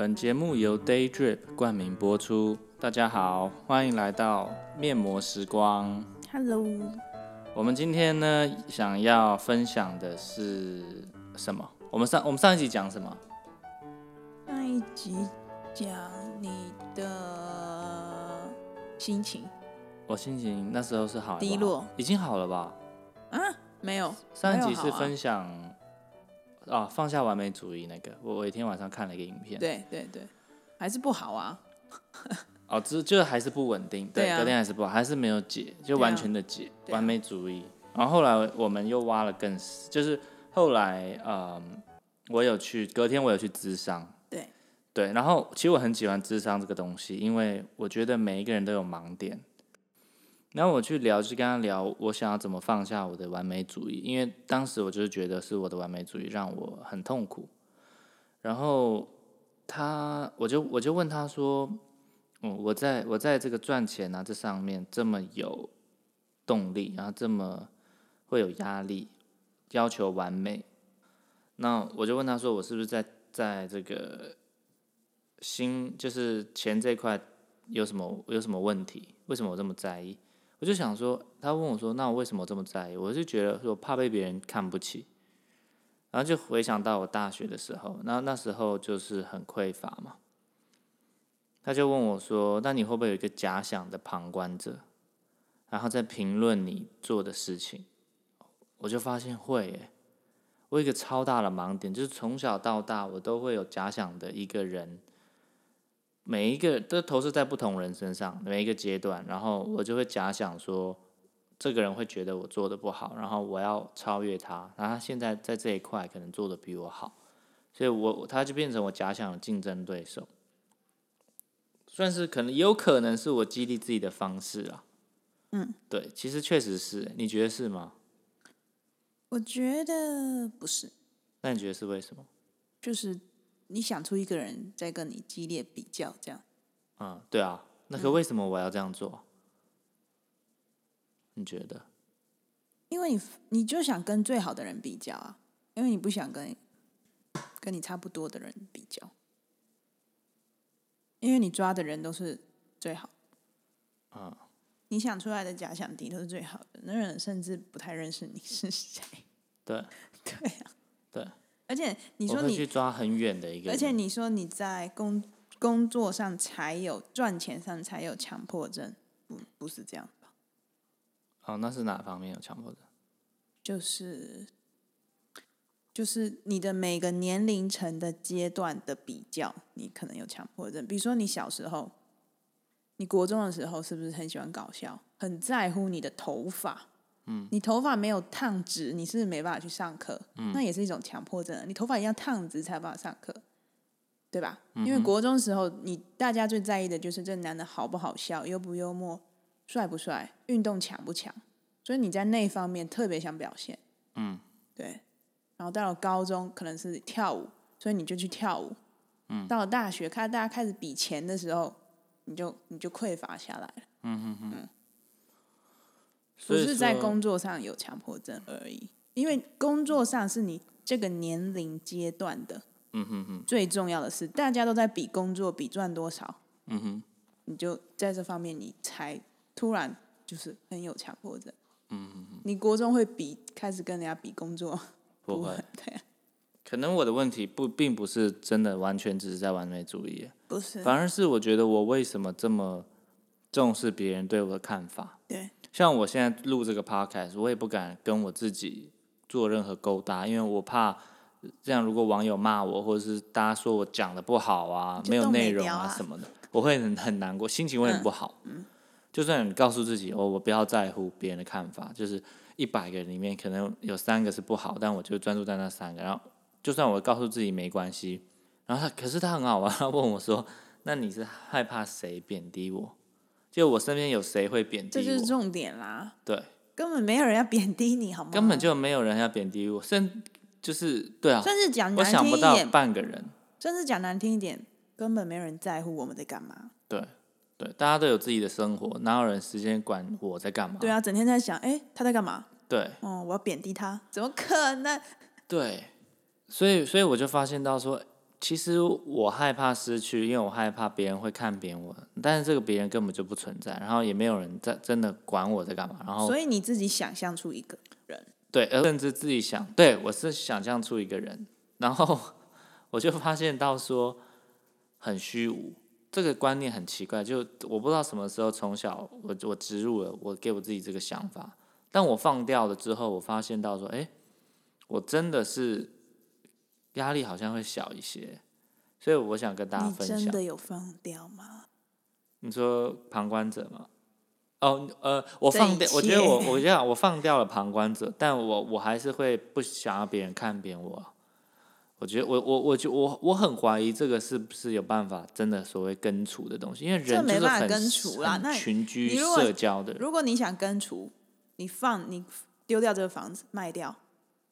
本节目由 Day Drip 冠名播出。大家好，欢迎来到面膜时光。Hello，我们今天呢，想要分享的是什么？我们上我们上一集讲什么？上一集讲你的心情我心情那时候是好低落，已经好了吧？啊？没有，上一集是分享啊放下完美主义那个，我我一天晚上看了一个影片，对对对，还是不好啊。哦，只就还是不稳定，对，隔天还是不好，还是没有解，就完全的解，啊完美主义。然后后来我们又挖了更深，就是后来嗯，我有去隔天我有去咨商，对对，然后其实我很喜欢咨商这个东西，因为我觉得每一个人都有盲点。然后我去聊，就跟他聊，我想要怎么放下我的完美主义，因为当时我就是觉得是我的完美主义让我很痛苦。然后他，我就我就问他说，嗯，我在我在这个赚钱啊这上面这么有动力，然后这么会有压力，要求完美，那我就问他说，我是不是在在这个心就是钱这块有什么有什么问题？为什么我这么在意？我就想说，他问我说，那我为什么这么在意？我就觉得说怕被别人看不起，然后就回想到我大学的时候，那那时候就是很匮乏嘛。他就问我说：“那你会不会有一个假想的旁观者，然后再评论你做的事情？”我就发现会耶，我有一个超大的盲点，就是从小到大我都会有假想的一个人，每一个都投射在不同人身上，每一个阶段，然后我就会假想说，这个人会觉得我做的不好，然后我要超越他，然后他现在在这一块可能做的比我好，所以我他就变成我假想的竞争对手。算是可能，也有可能是我激励自己的方式啊。嗯，对，其实确实是，你觉得是吗？我觉得不是，那你觉得是为什么？就是你想出一个人在跟你激烈比较，这样嗯，对啊，那可为什么我要这样做？你觉得？因为你你就想跟最好的人比较啊，因为你不想跟跟你差不多的人比较，因为你抓的人都是最好。嗯，你想出来的假想敌都是最好的，那人甚至不太认识你是谁。对 对啊，对，而且你说我会去你，抓很远的一个，而且你说你在工工作上才有赚钱上才有强迫症，不不是这样吧？哦，那是哪方面有强迫症？就是就是你的每个年龄层的阶段的比较，你可能有强迫症。比如说你小时候，你国中的时候是不是很喜欢搞笑，很在乎你的头发？嗯，你头发没有烫直，你是不是没办法去上课？嗯，那也是一种强迫症。你头发一定要烫直才有办法上课，对吧？因为国中时候，你大家最在意的就是这男的好不好笑，幽不幽默，帅不帅，运动强不强。所以你在那方面特别想表现，嗯，对。然后到了高中，可能是跳舞，所以你就去跳舞。嗯，到了大学，看大家开始比钱的时候，你就你就匮乏下来了。嗯以是在工作上有强迫症而已，因为工作上是你这个年龄阶段的嗯哼哼，最重要的是，大家都在比工作，比赚多少，嗯哼，你就在这方面你才突然就是很有强迫症。嗯哼哼你国中会比开始跟人家比工作，不会。对啊，可能我的问题不并不是真的完全只是在完美主义，不是，反而是我觉得我为什么这么重视别人对我的看法。对像我现在录这个 podcast，我也不敢跟我自己做任何勾搭，因为我怕这样，如果网友骂我，或者是大家说我讲的不好啊，没有内容啊啊什么的，我会很很难过，心情会很不好。就算你告诉自己，哦，我不要在乎别人的看法，就是一百个人里面可能有三个是不好，但我就专注在那三个。然后，就算我告诉自己没关系，然后他可是他很好玩，他问我说：“那你是害怕谁贬低我？”就我身边有谁会贬低我？这就是重点啦，对，根本没有人要贬低你，好吗？根本就没有人要贬低我，甚就是对啊，甚至讲我难想不到听一点，半个人。甚至讲难听一点，根本没有人在乎我们在干嘛。对对，大家都有自己的生活，哪有人时间管我在干嘛？对啊，整天在想，哎、他在干嘛？对哦，我要贬低他，怎么可能？对，所以所以我就发现到说，其实我害怕失去，因为我害怕别人会看扁我，但是这个别人根本就不存在，然后也没有人在真的管我在干嘛，然后所以你自己想象出一个人，对，而甚至自己想，对我是想象出一个人，然后我就发现到说很虚无，这个观念很奇怪，就我不知道什么时候从小我我植入了我给我自己这个想法，但我放掉了之后，我发现到说，哎，我真的是压力好像会小一些，所以我想跟大家分享。真的有放掉吗？你说旁观者吗？哦，呃，我放掉，我觉得我我这样，我放掉了旁观者，但我我还是会不想要别人看扁我。我觉得我我我就我我很怀疑这个是不是有办法真的所谓根除的东西，因为人就是很没办法根除啦那群居社交的人，如果你想根除，你放你丢掉这个房子卖掉，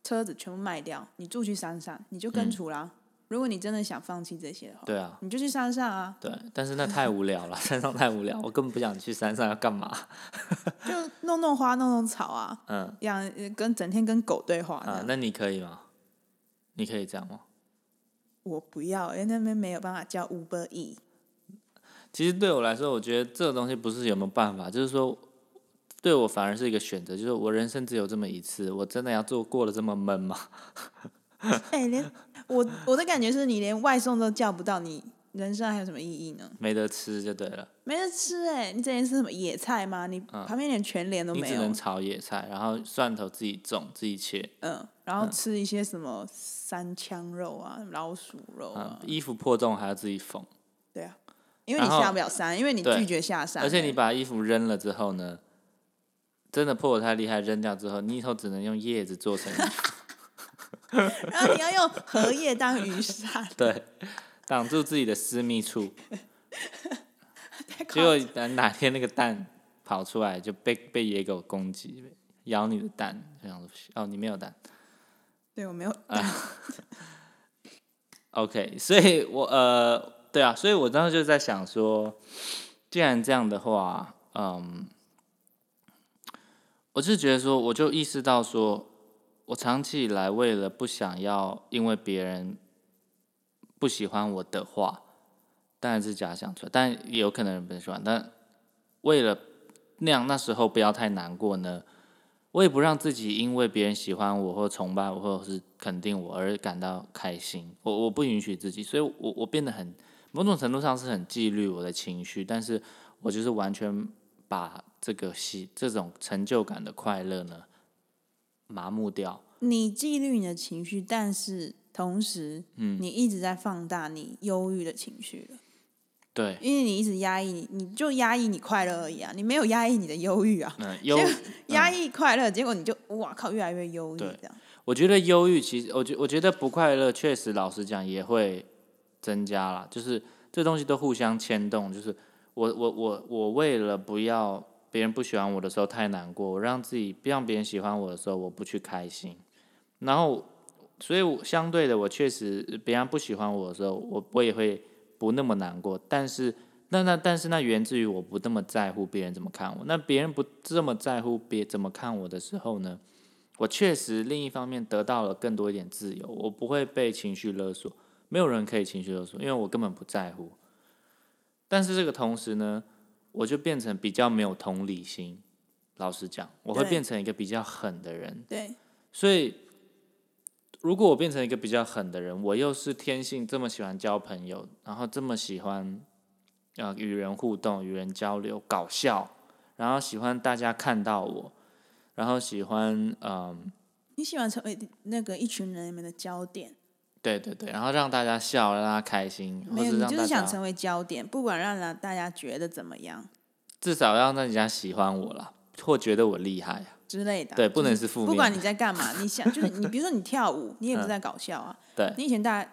车子全部卖掉，你住去山上，你就根除啦。如果你真的想放弃这些的话，嗯对啊，你就去山上啊，对，但是那太无聊了，山上太无聊，我根本不想去山上要干嘛？就弄弄花、弄弄草啊，嗯养呃跟整天跟狗对话。，啊那你可以吗？你可以这样吗？我不要，因为那边没有办法叫 Uber E。其实对我来说，我觉得这个东西不是有没有办法，就是说，对我反而是一个选择，就是我人生只有这么一次，我真的要做过得这么闷吗？哎、连我我的感觉是你连外送都叫不到，你人生还有什么意义呢？没得吃就对了，没得吃哎、你整天吃什么野菜吗？你旁边连全联都没有你只能，炒野菜，然后蒜头自己种自己切，嗯，然后吃一些什么三枪肉啊、老鼠肉啊，，啊衣服破洞还要自己缝，对啊，因为你下不了山，因为你拒绝下山欸、而且你把衣服扔了之后呢，真的破的太厉害，扔掉之后，你以后只能用叶子做成，然后你要用荷叶当雨伞，对，挡住自己的私密处。结果等哪天那个蛋跑出来，就被被野狗攻击，咬你的蛋，这样子哦，你没有蛋。对我没有，，OK，所以我呃，对啊，所以我当时就在想说，既然这样的话，嗯，我是觉得说，我就意识到说，我长期以来为了不想要因为别人不喜欢我的话，当然是假想出来，但也有可能人不喜欢，但为了那样那时候不要太难过呢，我也不让自己因为别人喜欢我或崇拜我或者是肯定我而感到开心，我我不允许自己，所以我我变得很某种程度上是很纪律我的情绪，但是我就是完全把这个喜这种成就感的快乐呢麻木掉，你纪律你的情绪，但是同时，嗯你一直在放大你忧郁的情绪了，对，因为你一直压抑你，你就压抑你快乐而已啊，你没有压抑你的忧郁啊，嗯，忧压抑快乐，结果你就哇靠，越来越忧郁对这样。我觉得忧郁其实，我觉我觉得不快乐确实，老实讲也会增加啦。就是这东西都互相牵动。就是我我我我为了不要别人不喜欢我的时候太难过，我让自己不让别人喜欢我的时候我不去开心，然后所以我相对的，我确实别人不喜欢我的时候，我我也会不那么难过。但是那那但是那源自于我不那么在乎别人怎么看我。那别人不这么在乎别怎么看我的时候呢？我确实另一方面得到了更多一点自由，我不会被情绪勒索，没有人可以情绪勒索，因为我根本不在乎。但是这个同时呢，我就变成比较没有同理心。老实讲，我会变成一个比较狠的人。对，所以，如果我变成一个比较狠的人，我又是天性这么喜欢交朋友，然后这么喜欢呃与人互动、与人交流、搞笑，然后喜欢大家看到我，然后喜欢嗯。你喜欢成为那个一群人里面的焦点，对对对，然后让大家笑，让大家开心，或没有，你就是想成为焦点，不管让人大家觉得怎么样至少让大家喜欢我啦，或觉得我厉害啊。之类的啊。对，不能是负面。不管你在干嘛，你想 就是你，比如说你跳舞，你也不是在搞笑啊。对你以前大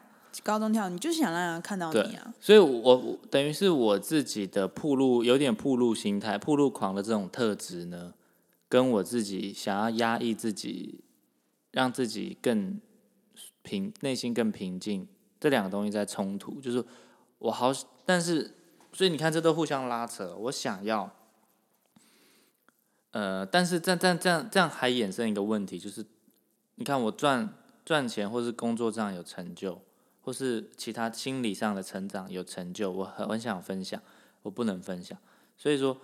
高中跳，你就是想让人看到你啊。所以我，我等于是我自己的铺路，有点铺路心态、铺路狂的这种特质呢，跟我自己想要压抑自己，让自己更平，内心更平静，这两个东西在冲突。就是我好，但是，所以你看，这都互相拉扯。我想要，呃，但是这样这这样这样还衍生一个问题，就是你看我赚赚钱或是工作上有成就，或是其他心理上的成长有成就，我很很想分享，我不能分享，所以说，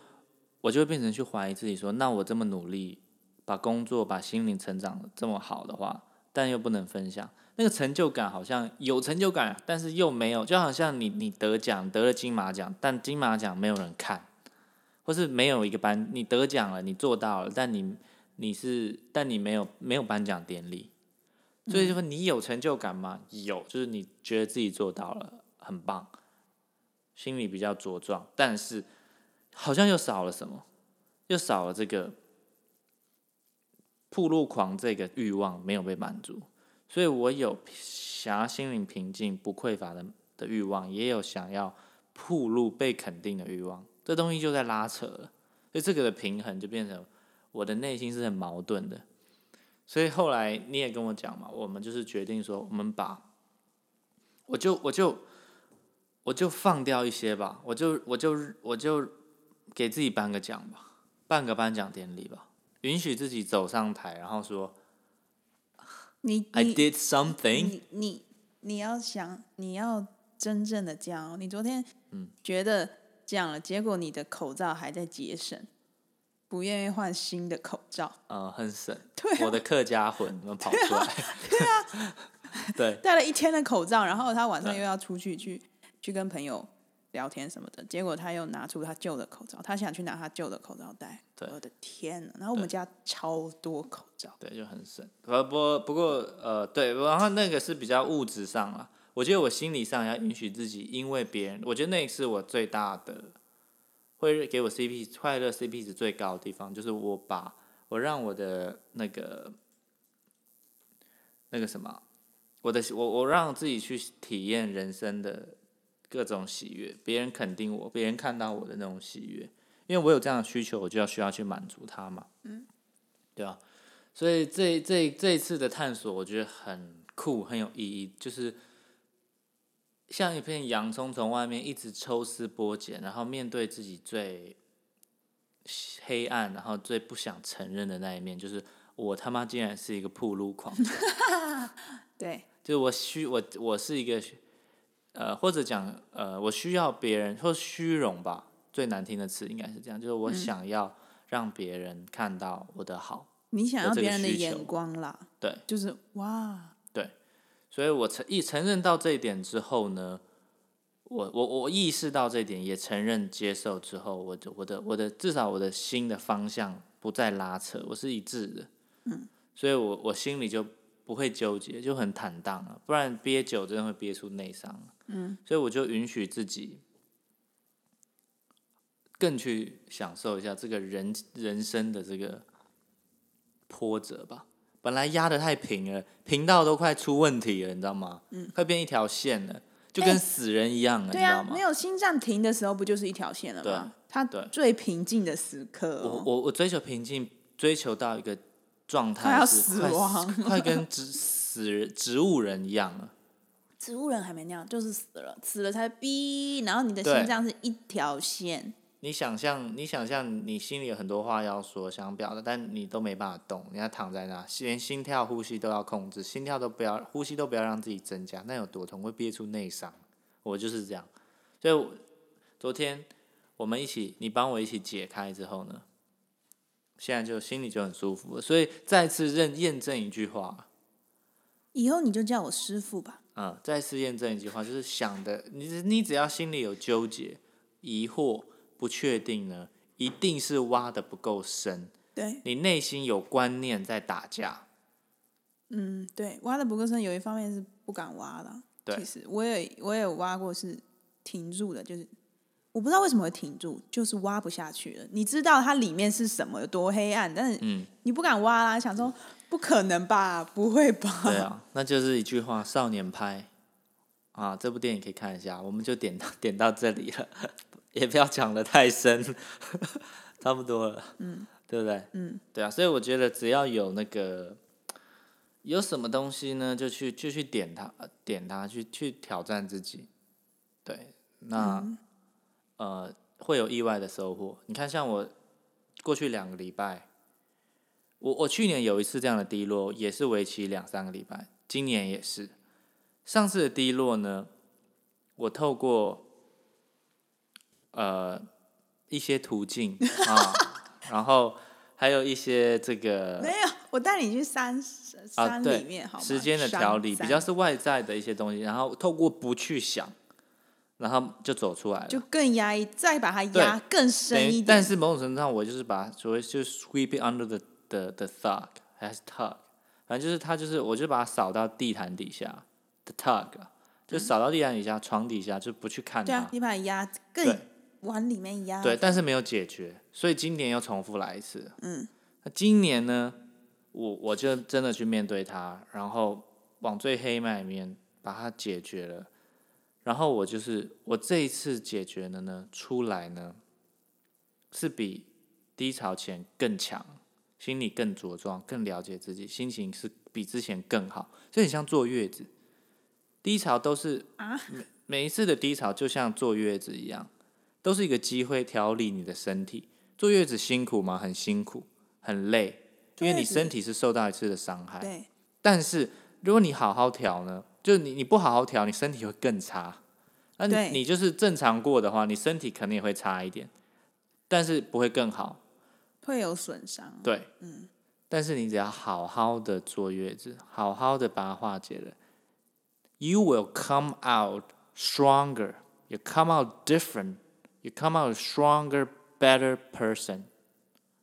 我就会变成去怀疑自己说，那我这么努力，把工作、把心灵成长这么好的话，但又不能分享，那个成就感好像有成就感，但是又没有，就好像你你得奖得了金马奖，但金马奖没有人看，或是没有一个颁你得奖了，你做到了，但你你是但你没有没有颁奖典礼。所以就说你有成就感吗？有，就是你觉得自己做到了，很棒，心里比较茁壮，但是好像又少了什么，又少了这个铺路狂这个欲望没有被满足，所以我有想要心灵平静、不匮乏的的欲望，也有想要铺路被肯定的欲望，这东西就在拉扯了，所以这个的平衡就变成我的内心是很矛盾的。所以后来你也跟我讲嘛，我们就是决定说，我们把，我就我就我就放掉一些吧，我就我就我就给自己颁个奖吧，办个颁奖典礼吧，允许自己走上台，然后说你，I 你 did something，你你你要想，你要真正的这样哦。你昨天嗯。觉得这样了，结果你的口罩还在节省，不愿意换新的口罩，呃，很省，对啊我的客家魂们跑出来，对啊，对。戴了一天的口罩，然后他晚上又要出去去去跟朋友聊天什么的，结果他又拿出他旧的口罩，他想去拿他旧的口罩戴。对我的天呐！然后我们家超多口罩，对，就很省。不不不过呃，对，然后那个是比较物质上啊。我觉得我心理上要允许自己，因为别人，我觉得那是我最大的，会给我 CP 快乐 CP 值最高的地方，就是我把我让我的那个那个什么，我的我我让自己去体验人生的各种喜悦，别人肯定我，别人看到我的那种喜悦，因为我有这样的需求，我就要需要去满足他嘛，嗯，对啊？所以这这这一次的探索，我觉得很酷，很有意义，就是像一片洋葱从外面一直抽丝剥茧，然后面对自己最黑暗，然后最不想承认的那一面，就是我他妈竟然是一个铺路狂，对，就是我需我我是一个呃，或者讲呃，我需要别人或虚荣吧，最难听的词应该是这样，就是我想要让别人看到我的好。你想要别人的眼光啦，对，就是哇，对所以我承一承认到这一点之后呢，我我我意识到这一点，也承认接受之后，我就我的我的至少我的心的方向不再拉扯，我是一致的。嗯，所以我我心里就不会纠结，就很坦荡了，不然憋久真的会憋出内伤。嗯，所以我就允许自己更去享受一下这个人人生的这个波折吧。本来压的太平了，平到都快出问题了，你知道吗？嗯，快变一条线了，就跟哎死人一样了，你对啊，知道吗没？有心脏停的时候，不就是一条线了对吗？它对最平静的时刻、我哦，我我追求平静，追求到一个状态是快死亡 快跟植死人植物人一样了。植物人还没那样，就是死了，死了才逼，然后你的心脏是一条线，你想象，你想象，你心里有很多话要说，想表达，但你都没办法动，你要躺在那，连心跳、呼吸都要控制，心跳都不要，呼吸都不要让自己增加，那有多痛？会憋出内伤。我就是这样，所以昨天我们一起，你帮我一起解开之后呢，现在就心里就很舒服了。所以再次认验证一句话，以后你就叫我师傅吧。嗯，再次验证一句话，就是想的，你你只要心里有纠结、疑惑、不确定呢，一定是挖的不够深，对，你内心有观念在打架。嗯，对，挖的不够深，有一方面是不敢挖的。对其实我也我也有挖过，是停住的，就是我不知道为什么会停住，就是挖不下去了。你知道它里面是什么，有多黑暗，但是嗯，你不敢挖啦，想说不可能吧，不会吧？对啊，那就是一句话，少年拍啊，这部电影可以看一下，我们就点到点到这里了，也不要讲的太深，差不多了，嗯，对不对？嗯，对啊，所以我觉得只要有那个有什么东西呢，就去就去点它，呃点它，去去挑战自己，对，那、呃会有意外的收获。你看，像我过去两个礼拜，我我去年有一次这样的低落，也是为期两三个礼拜，今年也是。上次的低落呢，我透过呃一些途径 啊，然后还有一些这个没有，我带你去山啊，山对里面好吗？时间的调理，比较是外在的一些东西，然后透过不去想，然后就走出来了。就更压抑，再把它对压更深一点。但是某种程度上，我就是把所谓就是 sweep it under the the the thug 还是 tug，反正就是它就是我就把它扫到地毯底下，the tug，啊就扫到地毯底下、床底下，就不去看它，。对啊你把它压更往里面压。对，但是没有解决，所以今年又重复来一次。嗯，那今年呢，我我就真的去面对它，然后往最黑暗里面把它解决了。然后我就是我这一次解决了呢，出来呢是比低潮前更强，心里更茁壮，更了解自己，心情是比之前更好，就很像坐月子。低潮都是啊每每一次的低潮就像坐月子一样，都是一个机会调理你的身体。坐月子辛苦吗？很辛苦，很累，因为你身体是受到一次的伤害。对，但是如果你好好调呢，就是你你不好好调，你身体会更差。那你你就是正常过的话，你身体肯定也会差一点，但是不会更好。会有损伤。对，嗯但是你只要好好的坐月子，好好的把它化解了，you will come out stronger. You come out different. You come out stronger, better person.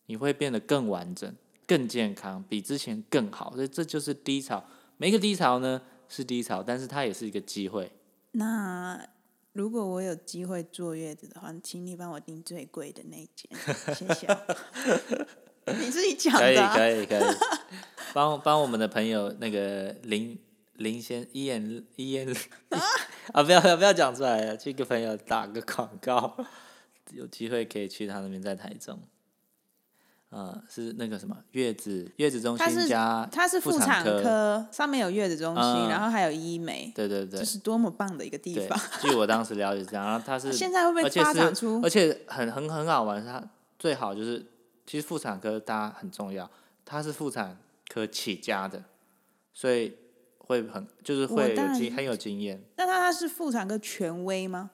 你会变得更完整、更健康，比之前更好。所以这就是低潮。每一个低潮呢是低潮，但是它也是一个机会。那如果我有机会坐月子的话，请你帮我订最贵的那一间，谢谢哦。你自己讲可以的、啊，可以可以，帮帮我们的朋友那个林林先一言一言啊，不要不要不要讲出来了，去给朋友打个广告，有机会可以去他那边在台中。呃，是那个什么月子月子中它是心加它是妇产科，上面有月子中心，嗯然后还有医美，对对对这是多么棒的一个地方。，据我当时了解这样，然后它 是现在会不会而且发展是出而且很很很好玩，是它最好就是其实妇产科大家很重要，它是妇产科起家的，所以会很就是会有经很有经验。那他他是妇产科权威吗？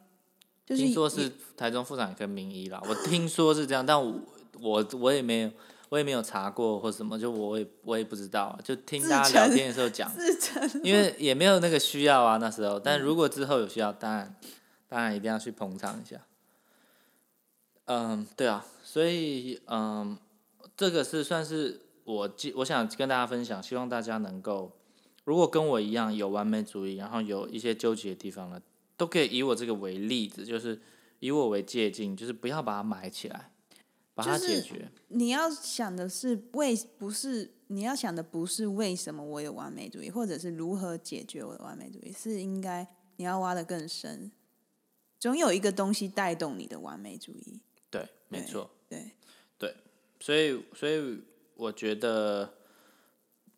就是听说是台中妇产科名医啦，我听说是这样，但我我我也没有我也没有查过或什么，就我也我也不知道，就听大家聊天的时候讲，因为也没有那个需要啊那时候，但如果之后有需要，当然当然一定要去捧场一下。嗯，对啊，所以嗯，这个是算是我记我想跟大家分享，希望大家能够，如果跟我一样有完美主义，然后有一些纠结的地方呢，都可以以我这个为例子，就是以我为借鉴，就是不要把它埋起来，把它就是解决。你要想的是为不是你要想的不是为什么我有完美主义，或者是如何解决我的完美主义，是应该你要挖的更深，总有一个东西带动你的完美主义。对，没错。对对，所以，所以我觉得，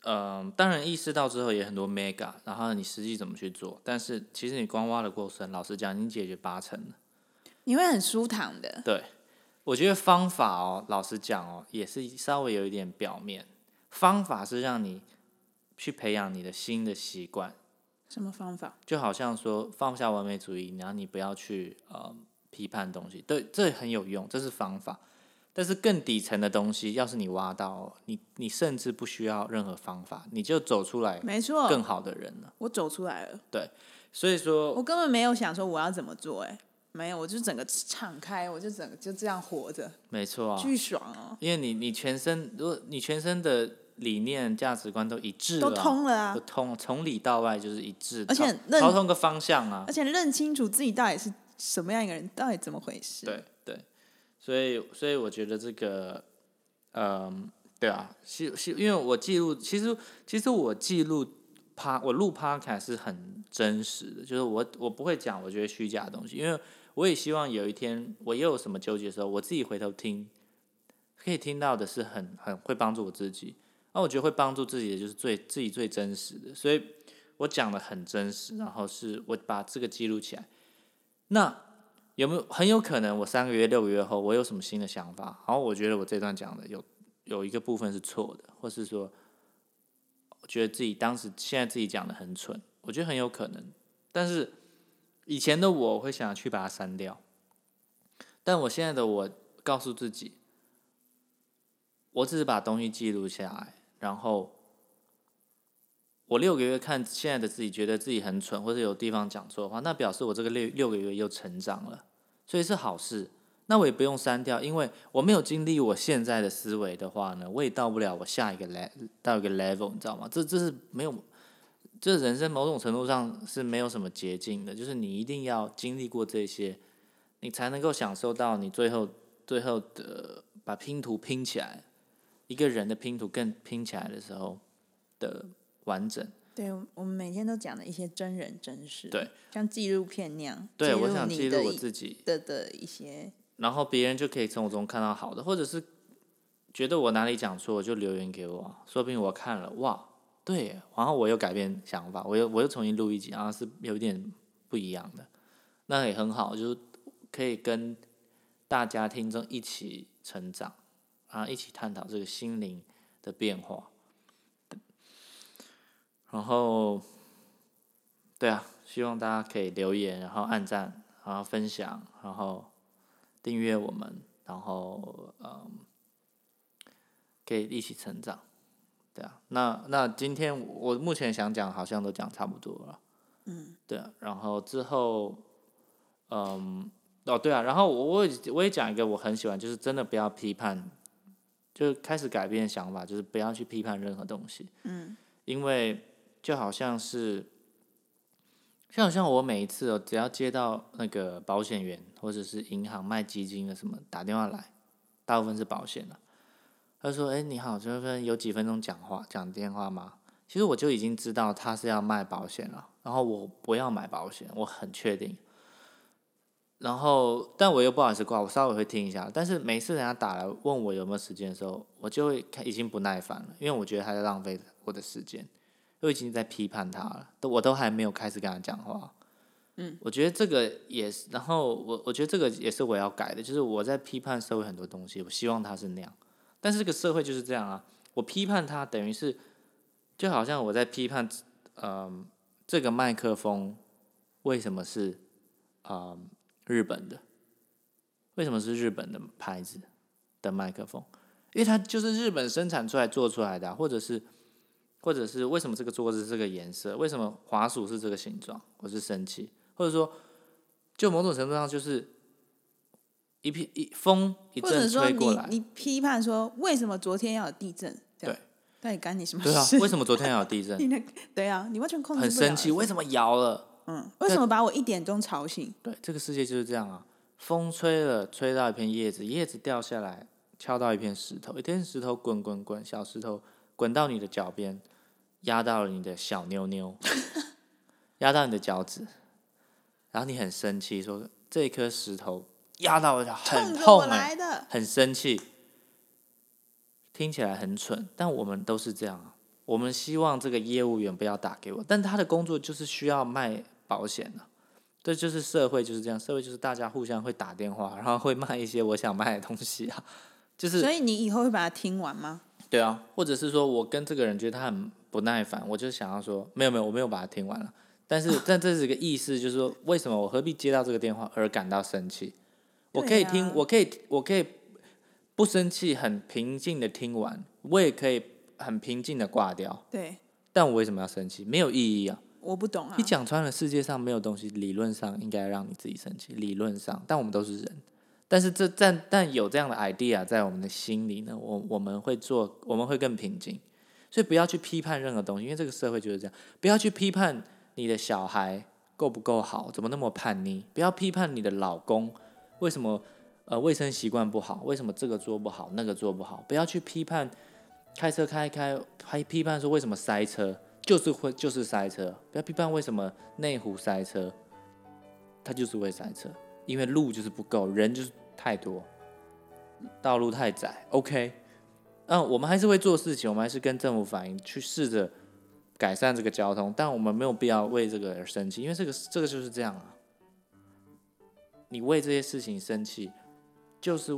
嗯、当然意识到之后也很多 mega，然后你实际怎么去做，但是其实你光挖的过程，老实讲，已经解决八成了。你会很舒坦的。对，我觉得方法哦，老实讲哦，也是稍微有一点表面。方法是让你去培养你的新的习惯，什么方法？就好像说放下完美主义，然后你不要去呃批判东西，对，这很有用，这是方法。但是更底层的东西，要是你挖到哦，你你甚至不需要任何方法，你就走出来没错，更好的人了。我走出来了，对所以说，我根本没有想说我要怎么做、哎，没有，我就整个敞开，我就整个就这样活着，没错啊，巨爽哦，因为你你全身，如果你全身的理念、价值观都一致都了啊通了啊都，通，从里到外就是一致，而且朝认朝同个方向啊而。且认清楚自己到底是什么样一个人，到底怎么回事。对对，所以所以我觉得这个，嗯，对啊，是是，因为我记录，其实其实我记录趴，我录 podcast 是很真实的，就是我我不会讲我觉得虚假的东西，因为我也希望有一天我又有什么纠结的时候，我自己回头听，可以听到的是很很会帮助我自己。那我觉得会帮助自己的就是最自己最真实的，所以我讲的很真实，然后是我把这个记录起来。那有没有很有可能我三个月、六个月后我有什么新的想法？然后我觉得我这段讲的有有一个部分是错的，或是说觉得自己当时现在自己讲的很蠢，我觉得很有可能。但是以前的我会想去把它删掉，但我现在的我告诉自己，我只是把东西记录下来，然后我六个月看现在的自己，觉得自己很蠢，或者有地方讲错的话，那表示我这个六六个月又成长了，所以是好事。那我也不用删掉，因为我没有经历我现在的思维的话呢，我也到不了我下一个 level 到一个 level，你知道吗？这这是没有，这人生某种程度上是没有什么捷径的，就是你一定要经历过这些，你才能够享受到你最后最后的把拼图拼起来，一个人的拼图更拼起来的时候的完整。对，我们每天都讲的一些真人真事，对，像纪录片那样，对我想记记录我自己的的一些。然后别人就可以从我中看到好的，或者是觉得我哪里讲错，就留言给我，说不定我看了，哇，对，然后我又改变想法，我又我又重新录一集，然后是有点不一样的，那也很好，就是可以跟大家听众一起成长，然后，一起探讨这个心灵的变化，然后，对啊，希望大家可以留言，然后按赞，然后分享，然后。订阅我们，然后嗯，可以一起成长，对啊。那那今天我目前想讲，好像都讲差不多了。嗯。对啊，然后之后，嗯，哦对啊，然后我我也我也讲一个我很喜欢，就是真的不要批判，就开始改变想法，就是不要去批判任何东西。嗯。因为就好像是。就好像我每一次哦，只要接到那个保险员或者是银行卖基金的什么打电话来，大部分是保险的。他说：“哎，你好，这边有几分钟讲话讲电话吗？”其实我就已经知道他是要卖保险了，然后我不要买保险，我很确定。然后，但我又不好意思挂，我稍微会听一下。但是每次人家打来问我有没有时间的时候，我就会已经不耐烦了，因为我觉得他在浪费我的时间。都已经在批判他了，都我都还没有开始跟他讲话。嗯，我觉得这个也是，然后我我觉得这个也是我要改的，就是我在批判社会很多东西，我希望他是那样，但是这个社会就是这样啊。我批判他，等于是就好像我在批判，嗯，这个麦克风为什么是啊日本的？为什么是日本的牌子的麦克风？因为它就是日本生产出来做出来的，或者是。或者是为什么这个桌子是这个颜色？为什么滑鼠是这个形状？我是生气，或者说，就某种程度上就是一片一风一阵吹过来。你批判说为什么昨天要有地震？对，到底干你什么事？对啊，为什么昨天要有地震？对啊，你完全控制很生气，为什么摇了？嗯，为什么把我一点钟吵醒？对，这个世界就是这样啊。风吹了，吹到一片叶子，叶子掉下来，敲到一片石头，一片石头滚滚滚，小石头滚到你的脚边。压到了你的小妞妞，压到你的脚趾，然后你很生气，说这颗石头压到了，很痛哎，很生气，听起来很蠢，但我们都是这样啊。我们希望这个业务员不要打给我，但他的工作就是需要卖保险的，这就是社会就是这样，社会就是大家互相会打电话，然后会卖一些我想卖的东西啊，就是。所以你以后会把它听完吗？对啊，或者是说我跟这个人觉得他很。不耐烦，我就想要说，没有没有，我没有把它听完了。但是，但这是一个意思，就是说，为什么我何必接到这个电话而感到生气？我可以听，我可以，我可以不生气，很平静的听完，我也可以很平静的挂掉。对。但我为什么要生气？没有意义啊！我不懂啊。你讲穿了，世界上没有东西，理论上应该让你自己生气。理论上，但我们都是人。但是这但但有这样的 idea 在我们的心里呢？我我们会做，我们会更平静。所以不要去批判任何东西，因为这个社会就是这样。不要去批判你的小孩够不够好，怎么那么叛逆？不要批判你的老公为什么呃卫生习惯不好，为什么这个做不好，那个做不好？不要去批判开车开开，还批判说为什么塞车，就是会就是塞车。不要批判为什么内湖塞车，它就是会塞车，因为路就是不够，人就是太多，道路太窄。OK。嗯，我们还是会做事情，我们还是跟政府反映，去试着改善这个交通，但我们没有必要为这个而生气，因为这个这个就是这样啊。你为这些事情生气，就是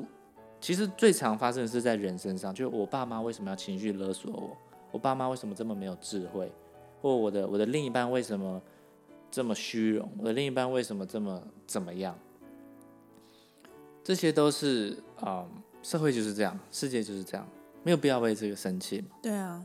其实最常发生的是在人身上，就我爸妈为什么要情绪勒索我？我爸妈为什么这么没有智慧？或我的我的另一半为什么这么虚荣，我的另一半为什么这么怎么样，这些都是啊、社会就是这样，世界就是这样，没有必要为这个生气嘛。对啊，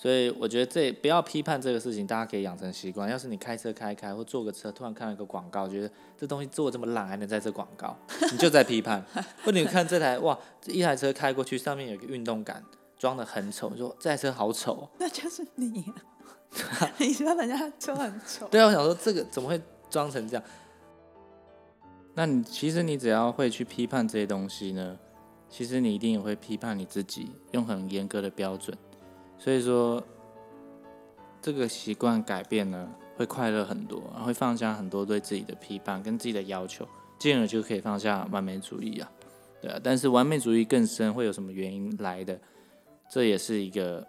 所以我觉得这不要批判这个事情，大家可以养成习惯。要是你开车开开或坐个车，突然看到一个广告，觉得这东西做这么烂，还能在这广告，你就在批判。或者你看这台哇，这一台车开过去，上面有一个运动杆，装的很丑，你说这台车好丑哦。那就是你、啊。你说人家车很丑，对啊，我想说这个怎么会装成这样？那你其实你只要会去批判这些东西呢，其实你一定也会批判你自己，用很严格的标准。所以说，这个习惯改变呢，会快乐很多，会放下很多对自己的批判跟自己的要求，进而就可以放下完美主义啊，对啊。但是完美主义更深，会有什么原因来的？这也是一个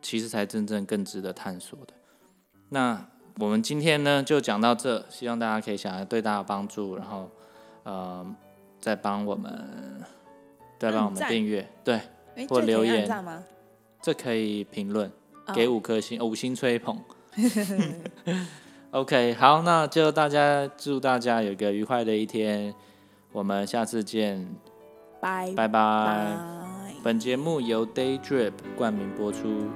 其实才真正更值得探索的。那我们今天呢就讲到这，希望大家可以想要对大家帮助，然后呃再帮我们再帮我们订阅，对，哎，或留言？这可以评论哦给五颗星，五星吹捧。OK，好，那就大家祝大家有一个愉快的一天，我们下次见，拜拜拜。拜。本节目由 Day Drip 冠名播出。